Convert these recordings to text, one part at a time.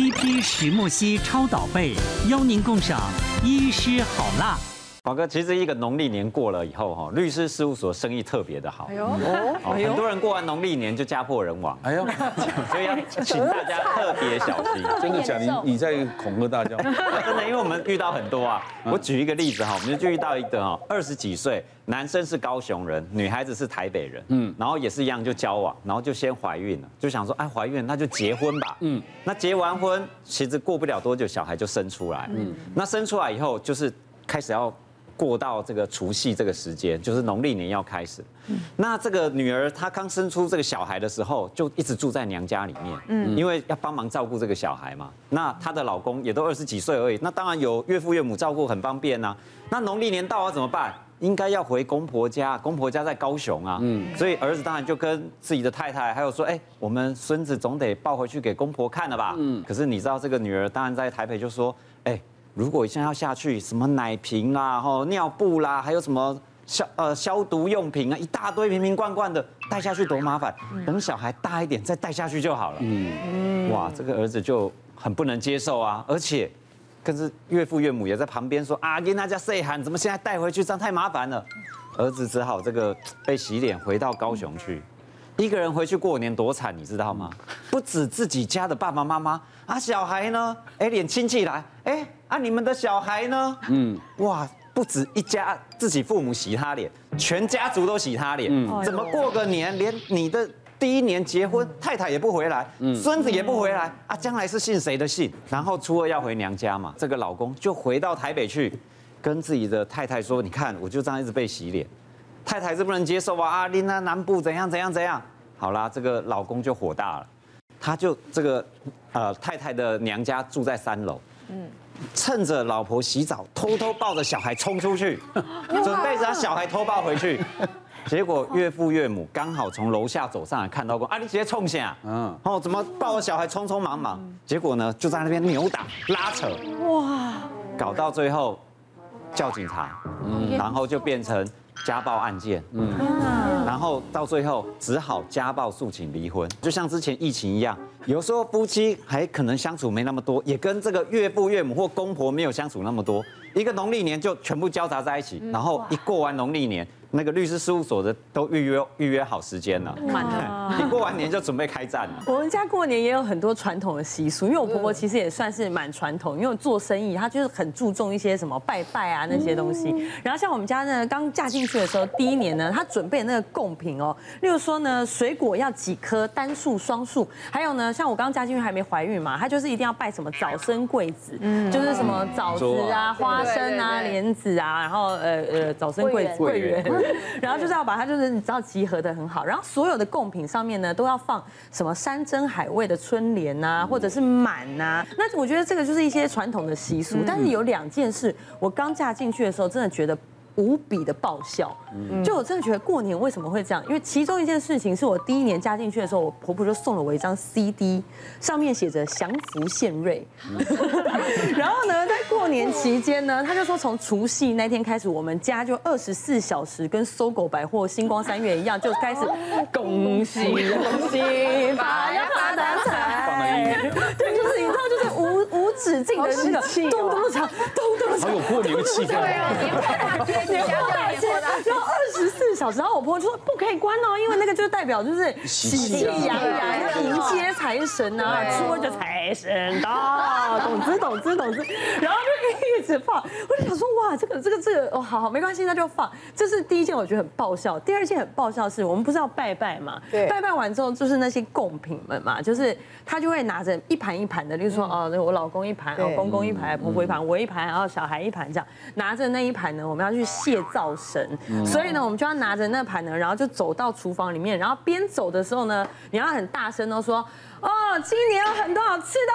一批石墨烯超导被，邀您共赏医师好辣。华哥，其实一个农历年过了以后，哈，律师事务所生意特别的好。哎呦，很多人过完农历年就家破人亡。哎呦，所以要请大家特别小心。真的假的？你你在恐吓大家？真的，因为我们遇到很多啊。我举一个例子哈，我们就遇到一个哈，二十几岁，男生是高雄人，女孩子是台北人。嗯，然后也是一样就交往，然后就先怀孕了，就想说，哎，怀孕那就结婚吧。嗯，那结完婚，其实过不了多久，小孩就生出来。嗯，那生出来以后，就是开始要。过到这个除夕这个时间，就是农历年要开始。那这个女儿她刚生出这个小孩的时候，就一直住在娘家里面，嗯，因为要帮忙照顾这个小孩嘛。那她的老公也都二十几岁而已，那当然有岳父岳母照顾很方便呐。那农历年到了怎么办？应该要回公婆家，公婆家在高雄啊，嗯，所以儿子当然就跟自己的太太还有说，哎，我们孙子总得抱回去给公婆看了吧，嗯。可是你知道这个女儿当然在台北就说，哎。如果现在要下去，什么奶瓶啦、吼尿布啦，还有什么消呃消毒用品啊，一大堆瓶瓶罐罐的带下去多麻烦。等小孩大一点再带下去就好了。嗯，哇，这个儿子就很不能接受啊，而且，可是岳父岳母也在旁边说啊，跟大家 say 喊，怎么现在带回去这样太麻烦了。儿子只好这个被洗脸回到高雄去，一个人回去过年多惨，你知道吗？不止自己家的爸爸妈妈。啊，小孩呢？哎，连亲戚来，哎，啊，你们的小孩呢？嗯，哇，不止一家自己父母洗他脸，全家族都洗他脸。嗯，怎么过个年，连你的第一年结婚，太太也不回来，孙子也不回来，啊，将来是姓谁的姓？然后初二要回娘家嘛，这个老公就回到台北去，跟自己的太太说：“你看，我就这样一直被洗脸，太太是不能接受啊！啊，你那南部怎样怎样怎样？好啦，这个老公就火大了。”他就这个，呃，太太的娘家住在三楼，嗯，趁着老婆洗澡，偷偷抱着小孩冲出去，准备把小孩偷抱回去，结果岳父岳母刚好从楼下走上来，看到过，啊，你直接冲下，嗯，哦，怎么抱着小孩匆匆忙忙，结果呢，就在那边扭打拉扯，哇，搞到最后叫警察，嗯，然后就变成。家暴案件，嗯，然后到最后只好家暴诉请离婚，就像之前疫情一样，有时候夫妻还可能相处没那么多，也跟这个岳父岳母或公婆没有相处那么多，一个农历年就全部交杂在一起，然后一过完农历年。那个律师事务所的都预约预约好时间了，满了。你过完年就准备开战了。我们家过年也有很多传统的习俗，因为我婆婆其实也算是蛮传统，因为做生意，她就是很注重一些什么拜拜啊那些东西。然后像我们家呢，刚嫁进去的时候，第一年呢，她准备那个贡品哦，例如说呢，水果要几颗，单数、双数，还有呢，像我刚嫁进去还没怀孕嘛，她就是一定要拜什么早生贵子，嗯，就是什么枣子啊、花生啊、莲子啊，然后呃呃早生贵子、贵人。然后就是要把它，就是你知道集合的很好。然后所有的贡品上面呢，都要放什么山珍海味的春联呐，或者是满呐。那我觉得这个就是一些传统的习俗。但是有两件事，我刚嫁进去的时候，真的觉得。无比的爆笑，就我真的觉得过年为什么会这样？因为其中一件事情是我第一年加进去的时候，我婆婆就送了我一张 CD，上面写着“降福献瑞”。然后呢，在过年期间呢，他就说从除夕那天开始，我们家就二十四小时跟搜狗百货、星光三月一样，就开始恭喜恭喜发呀发大财。对，就是你知道，就是无无止境的那个咚咚锵，咚咚锵，好有过年的气氛。年货大街，然后二十四小时，然后我婆婆就说不可以关哦，因为那个就是代表就是喜气洋洋，要迎接财神啊，初二就财神到，懂之懂之懂之，然后就一直放，我就想说哇，这个这个这个哦，好好没关系，那就放。这是第一件我觉得很爆笑，第二件很爆笑是我们不是要拜拜嘛，对，拜拜完之后就是那些贡品们嘛，就是他就会拿着一盘一盘的，例如说哦，我老公一盘，我公公一盘，婆婆一盘，我一盘，然后小孩一盘这样，拿着那一盘呢，我们要去。谢灶神，所以呢，我们就要拿着那盘呢，然后就走到厨房里面，然后边走的时候呢，你要很大声的说，哦，今年有很多好吃的，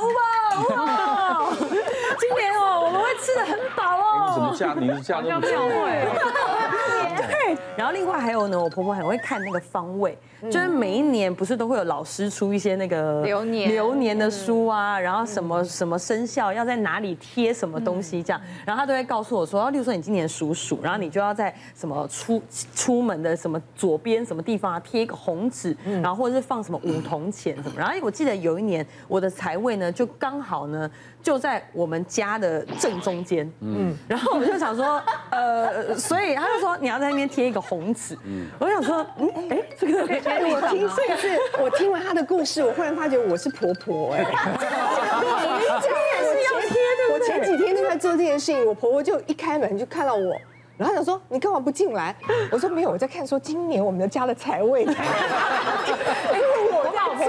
乌宝乌宝，今年哦，我们会吃的很饱哦。你怎么嫁？你是嫁那么久？对。然后另外还有呢，我婆婆很会看那个方位，就是每一年不是都会有老师出一些那个流年流年的书啊，然后什么什么生肖要在哪里贴什么东西这样，然后她都会告诉我说，例如说你今年属鼠，然后你就要在什么出出门的什么左边什么地方啊贴一个红纸，然后或者是放什么五铜钱什么，然后我记得有一年我的财位呢就刚好呢就在我们家的正中间，嗯，然后我就想说，呃，所以他就说你要在那边贴一个红纸，嗯，我想说，嗯，哎，这个我听这个是我听完他的故事，我忽然发觉我是婆婆哎，我跟你讲，也是要贴的。我前几天就在做这件事情，我婆婆就一开门就看到我。然后想说，你干嘛不进来？我说没有，我在看说今年我们的家的财位。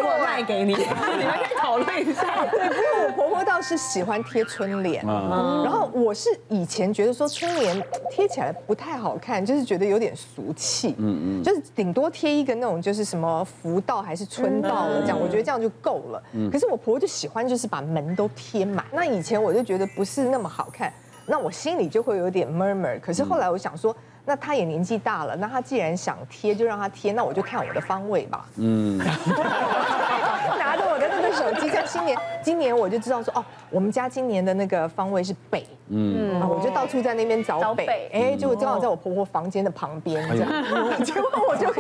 卖给你，你们可以讨论一下。对，不过我婆婆倒是喜欢贴春联，然后我是以前觉得说春联贴起来不太好看，就是觉得有点俗气，嗯嗯，就是顶多贴一个那种就是什么福到还是春到了这样，我觉得这样就够了。可是我婆婆就喜欢就是把门都贴满，那以前我就觉得不是那么好看。那我心里就会有点 murmur，可是后来我想说，那他也年纪大了，那他既然想贴，就让他贴，那我就看我的方位吧。嗯，拿着我的那个手机，像新年，今年我就知道说，哦，我们家今年的那个方位是北。嗯，我就到处在那边找北，哎，结果正好在我婆婆房间的旁边这样，结果我就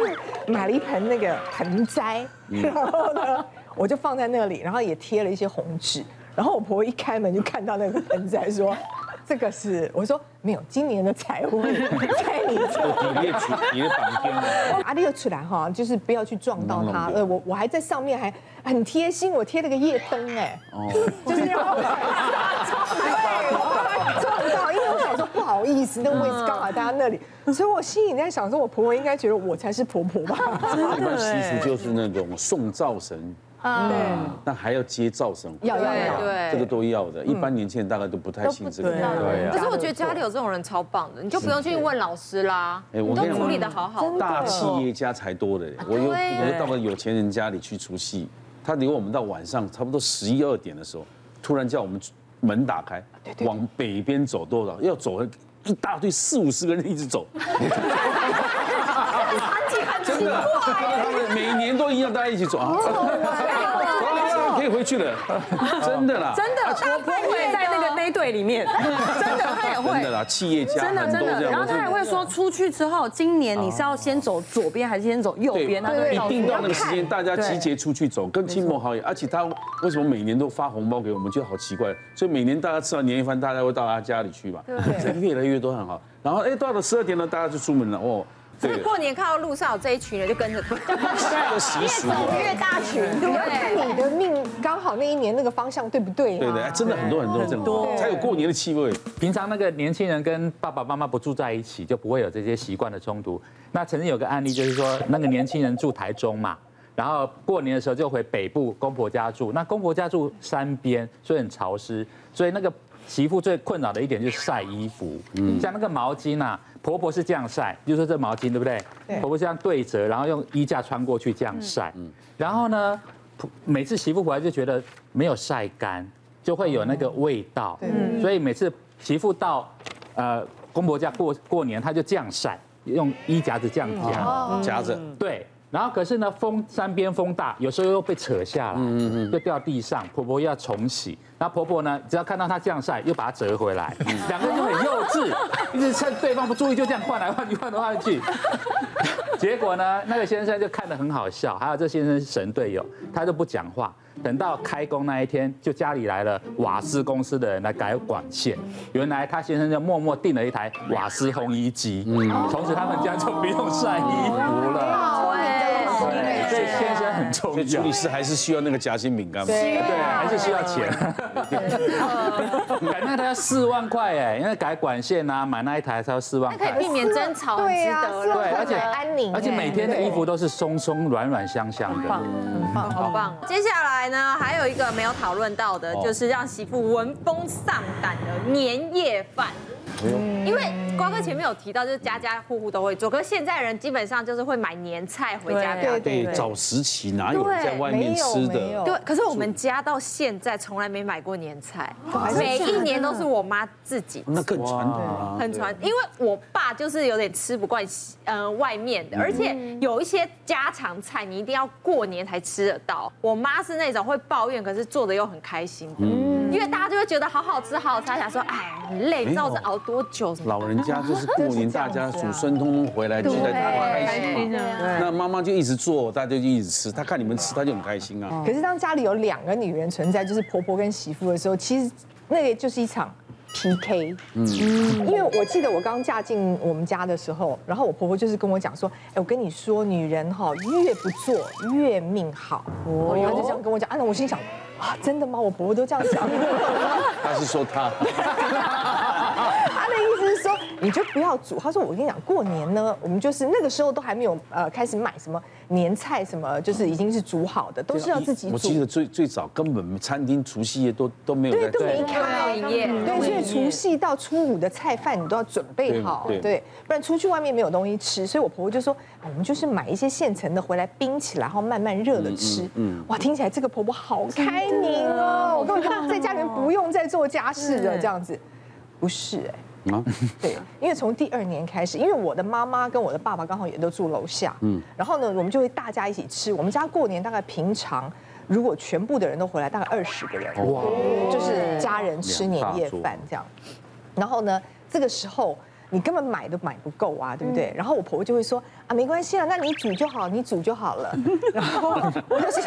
买了一盆那个盆栽，然后呢，我就放在那里，然后也贴了一些红纸，然后我婆婆一开门就看到那个盆栽，说。这个是我说没有，今年的财务 在你这，你列出你的房间啊，列出来哈，就是不要去撞到他。呃，我我还在上面还很贴心，我贴了个夜灯哎，就是让我撞不到，因为我想说不好意思，那个位置刚好在他那里，所以我心里在想说，我婆婆应该觉得我才是婆婆吧。真的习俗就是那种送灶神。啊，对，那还要接噪声，要要要，对，这个都要的。一般年轻人大概都不太信这个，对。可是我觉得家里有这种人超棒的，你就不用去问老师啦，你都处理的好好。大企业家才多的，我有我到了有钱人家里去出戏，他留我们到晚上差不多十一二点的时候，突然叫我们门打开，往北边走多少？要走一大堆四五十个人一直走。真的，他们每年都一样，大家一起走啊。可以回去了，真的啦，真的，他会。在那个那队里面，真的他也会，真的啦，企业家，真的真的，然后他也会说出去之后，今年你是要先走左边还是先走右边？他一定到那个时间，大家集结出去走，跟亲朋好友，而且他为什么每年都发红包给我们，觉得好奇怪，所以每年大家吃完年夜饭，大家会到他家里去嘛，对，越来越多很好。然后哎，到了十二点呢，大家就出门了。哦。所以过年看到路上有这一群人，就跟着他，越走越大群，对，看你的命刚好那一年那个方向对不对？对对，真的很多很多这种，才有过年的气味。平常那个年轻人跟爸爸妈妈不住在一起，就不会有这些习惯的冲突。那曾经有个案例，就是说那个年轻人住台中嘛，然后过年的时候就回北部公婆家住。那公婆家住山边，所以很潮湿，所以那个媳妇最困扰的一点就是晒衣服，像那个毛巾啊。婆婆是这样晒，就是说这毛巾对不对？婆婆这样对折，然后用衣架穿过去这样晒。然后呢，每次媳妇回来就觉得没有晒干，就会有那个味道。所以每次媳妇到呃公婆家过过年，她就这样晒，用衣夹子这样夹夹着。对。然后可是呢，风山边风大，有时候又被扯下来，就掉地上，婆婆又要重洗。那婆婆呢，只要看到她这样晒，又把它折回来，两个人就很幼稚，一直趁对方不注意就这样换来换去，换来换去。结果呢，那个先生就看得很好笑，还有这先生是神队友，他就不讲话。等到开工那一天，就家里来了瓦斯公司的人来改管线。原来他先生就默默订了一台瓦斯烘衣机，从此他们家就不用晒衣服了。对，先生很重要。所以助理师还是需要那个夹心饼干。对，还是需要钱。改那台要四万块哎，因为改管线啊，买那一台才要四万块。可以避免争吵，对啊，对，而且安宁，而且每天的衣服都是松松软软香香的，很，棒，好棒。接下来呢，还有一个没有讨论到的，就是让媳妇闻风丧胆的年夜饭。因为瓜哥前面有提到，就是家家户户都会做，可是现在人基本上就是会买年菜回家。对对，早时期哪有在外面吃的？对，可是我们家到现在从来没买过年菜，每一年都是我妈自己那更传统啊，很传，因为我爸就是有点吃不惯，呃，外面的，而且有一些家常菜你一定要过年才吃得到。我妈是那种会抱怨，可是做的又很开心的，因为大家就会觉得好好吃，好好吃，想说哎很累，你知道我这熬多久？老人家就是过年，大家祖孙通通回来，就在他开心嘛。那妈妈就一直做，大家就一直吃，她看你们吃，她就很开心啊。可是当家里有两个女人存在，就是婆婆跟媳妇的时候，其实那个就是一场 PK。嗯，因为我记得我刚嫁进我们家的时候，然后我婆婆就是跟我讲说，哎，我跟你说，女人哈越不做越命好。哦，就这样跟我讲，啊，那我心想，啊，真的吗？我婆婆都这样讲。她是说他。你就不要煮。他说，我跟你讲，过年呢，我们就是那个时候都还没有呃开始买什么年菜什么，就是已经是煮好的，都是要自己煮。我记得最最早根本餐厅除夕夜都都没有在对，都没开营业。对，所以除夕到初五的菜饭你都要准备好，对，不然出去外面没有东西吃。所以我婆婆就说，我们就是买一些现成的回来冰起来，然后慢慢热了吃。嗯，哇，听起来这个婆婆好开明哦，我根本在家里面不用再做家事了，这样子。不是哎。啊，对，因为从第二年开始，因为我的妈妈跟我的爸爸刚好也都住楼下，嗯，然后呢，我们就会大家一起吃。我们家过年大概平常，如果全部的人都回来，大概二十个人，哇，就是家人吃年夜饭这样。然后呢，这个时候你根本买都买不够啊，对不对？然后我婆婆就会说啊，没关系啊，那你煮就好，你煮就好了。然后我就想，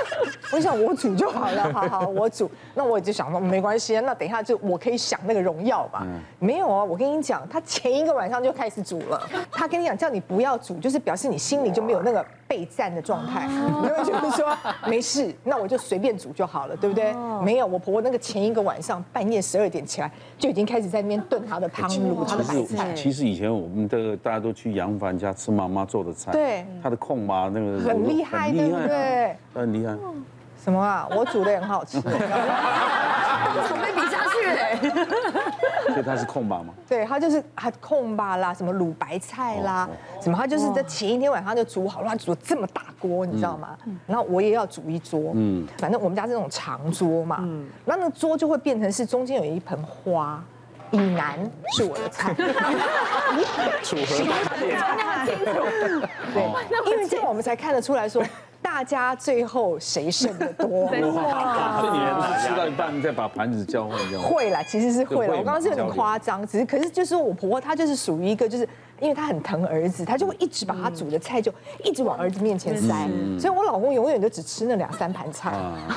我就想我煮就好了，好好我煮。那我就想说没关系啊，那等一下就我可以享那个荣耀吧。没有啊，我跟你讲，他前一个晚上就开始煮了。他跟你讲叫你不要煮，就是表示你心里就没有那个备战的状态，你会觉得说没事，那我就随便煮就好了，对不对？没有，我婆婆那个前一个晚上半夜十二点起来就已经开始在那边炖她的汤卤，她的白菜。其实以前我们的大家都去杨凡家吃妈妈做的菜，对，他的控妈那个很厉害，对不对？很厉害。什么啊？我煮的也很好吃。准备比下去嘞。所以他是控妈吗？对，他就是他控爸啦，什么卤白菜啦，什么他就是在前一天晚上就煮好了，他煮这么大锅，你知道吗？然后我也要煮一桌，嗯，反正我们家是那种长桌嘛，嗯，然后那个桌就会变成是中间有一盆花，以南是我的菜，楚河汉界，那么清楚，对，因为这样我们才看得出来说。大家最后谁剩的多？哇！所以你吃到一半再把盘子交换这样？会啦，其实是会了。我刚刚是很夸张，只是可是就是我婆婆她就是属于一个就是。因为他很疼儿子，他就会一直把他煮的菜就一直往儿子面前塞，所以我老公永远都只吃那两三盘菜，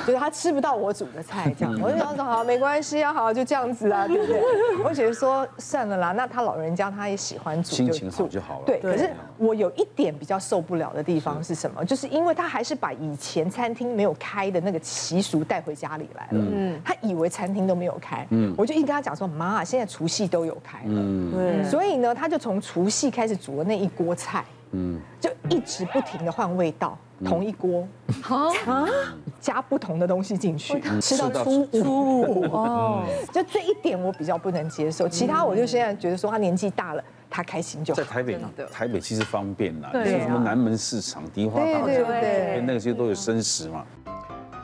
就是他吃不到我煮的菜这样。我就想说好，没关系啊，好就这样子啊，对不对？我觉得说算了啦，那他老人家他也喜欢煮，心情好就好了。对，可是我有一点比较受不了的地方是什么？就是因为他还是把以前餐厅没有开的那个习俗带回家里来了。嗯，他以为餐厅都没有开。嗯，我就一直跟他讲说，妈，现在除夕都有开了。嗯，对。所以呢，他就从除夕开始煮的那一锅菜，嗯，就一直不停的换味道，同一锅，啊，加不同的东西进去，吃到初五 哦，就这一点我比较不能接受，其他我就现在觉得说他年纪大了，他开心就好。在台北，台北其实方便啦，像什么南门市场、迪化大桥，对，那些都有生食嘛。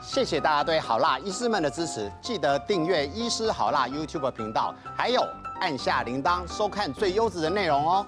谢谢大家对好辣医师们的支持，记得订阅医师好辣 YouTube 频道，还有。按下铃铛，收看最优质的内容哦。